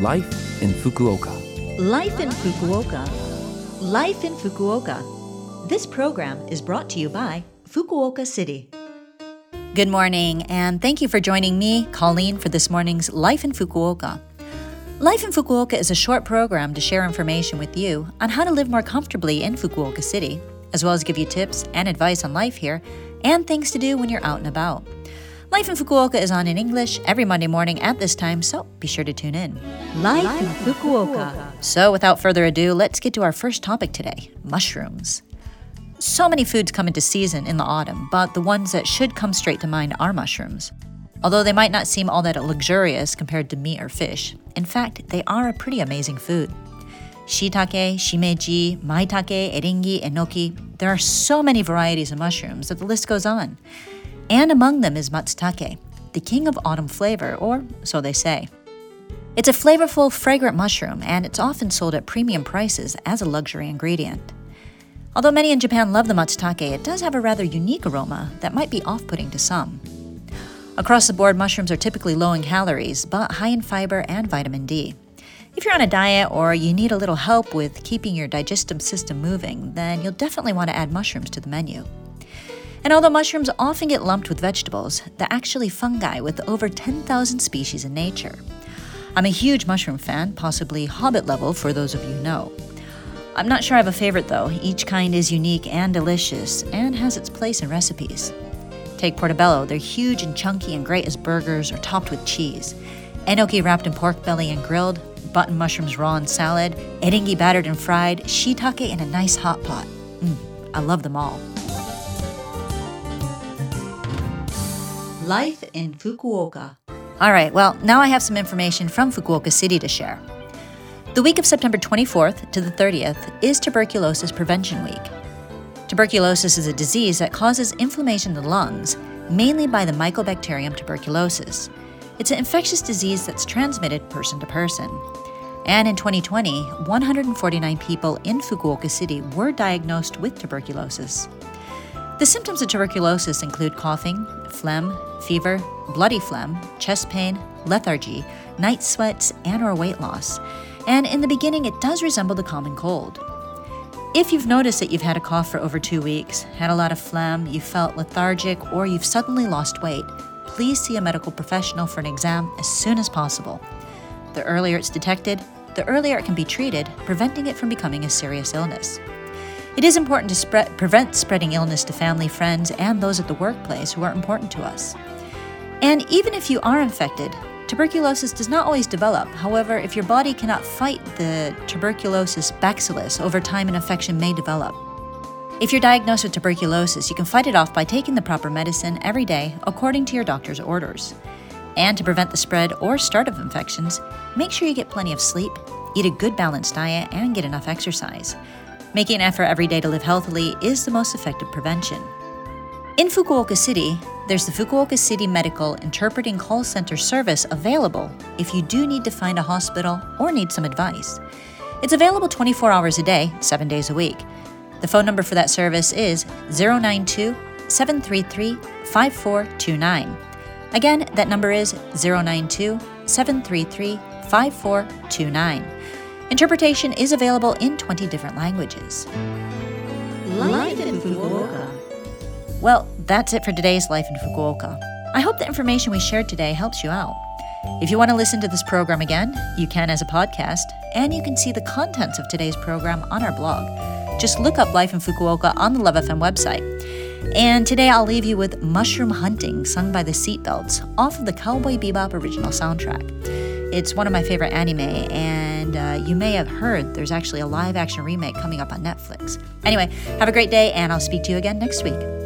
Life in Fukuoka. Life in Fukuoka. Life in Fukuoka. This program is brought to you by Fukuoka City. Good morning, and thank you for joining me, Colleen, for this morning's Life in Fukuoka. Life in Fukuoka is a short program to share information with you on how to live more comfortably in Fukuoka City, as well as give you tips and advice on life here and things to do when you're out and about. Life in Fukuoka is on in English every Monday morning at this time, so be sure to tune in. Life in Fukuoka. So, without further ado, let's get to our first topic today mushrooms. So many foods come into season in the autumn, but the ones that should come straight to mind are mushrooms. Although they might not seem all that luxurious compared to meat or fish, in fact, they are a pretty amazing food. Shiitake, shimeji, maitake, eringi, enoki. There are so many varieties of mushrooms that the list goes on and among them is matsutake, the king of autumn flavor, or so they say. It's a flavorful, fragrant mushroom, and it's often sold at premium prices as a luxury ingredient. Although many in Japan love the matsutake, it does have a rather unique aroma that might be off putting to some. Across the board, mushrooms are typically low in calories, but high in fiber and vitamin D. If you're on a diet or you need a little help with keeping your digestive system moving, then you'll definitely want to add mushrooms to the menu. And although mushrooms often get lumped with vegetables, they're actually fungi with over 10,000 species in nature. I'm a huge mushroom fan, possibly hobbit level for those of you who know. I'm not sure I have a favorite though. Each kind is unique and delicious and has its place in recipes. Take portobello, they're huge and chunky and great as burgers or topped with cheese. Enoki wrapped in pork belly and grilled, button mushrooms raw in salad, eringi battered and fried, shiitake in a nice hot pot. Mm, I love them all. Life in Fukuoka. All right, well, now I have some information from Fukuoka City to share. The week of September 24th to the 30th is Tuberculosis Prevention Week. Tuberculosis is a disease that causes inflammation in the lungs, mainly by the Mycobacterium tuberculosis. It's an infectious disease that's transmitted person to person. And in 2020, 149 people in Fukuoka City were diagnosed with tuberculosis. The symptoms of tuberculosis include coughing, phlegm, fever, bloody phlegm, chest pain, lethargy, night sweats, and or weight loss. And in the beginning, it does resemble the common cold. If you've noticed that you've had a cough for over two weeks, had a lot of phlegm, you felt lethargic, or you've suddenly lost weight, please see a medical professional for an exam as soon as possible. The earlier it's detected, the earlier it can be treated, preventing it from becoming a serious illness. It is important to spread, prevent spreading illness to family, friends, and those at the workplace who are important to us. And even if you are infected, tuberculosis does not always develop. However, if your body cannot fight the tuberculosis bacillus, over time an infection may develop. If you're diagnosed with tuberculosis, you can fight it off by taking the proper medicine every day according to your doctor's orders. And to prevent the spread or start of infections, make sure you get plenty of sleep, eat a good balanced diet, and get enough exercise. Making an effort every day to live healthily is the most effective prevention. In Fukuoka City, there's the Fukuoka City Medical Interpreting Call Center service available if you do need to find a hospital or need some advice. It's available 24 hours a day, 7 days a week. The phone number for that service is 092 733 5429. Again, that number is 092 733 5429. Interpretation is available in 20 different languages. Life in Fukuoka. Well, that's it for today's Life in Fukuoka. I hope the information we shared today helps you out. If you want to listen to this program again, you can as a podcast, and you can see the contents of today's program on our blog. Just look up Life in Fukuoka on the Love FM website. And today I'll leave you with Mushroom Hunting, sung by the Seatbelts, off of the Cowboy Bebop original soundtrack. It's one of my favorite anime, and uh, you may have heard there's actually a live action remake coming up on Netflix. Anyway, have a great day, and I'll speak to you again next week.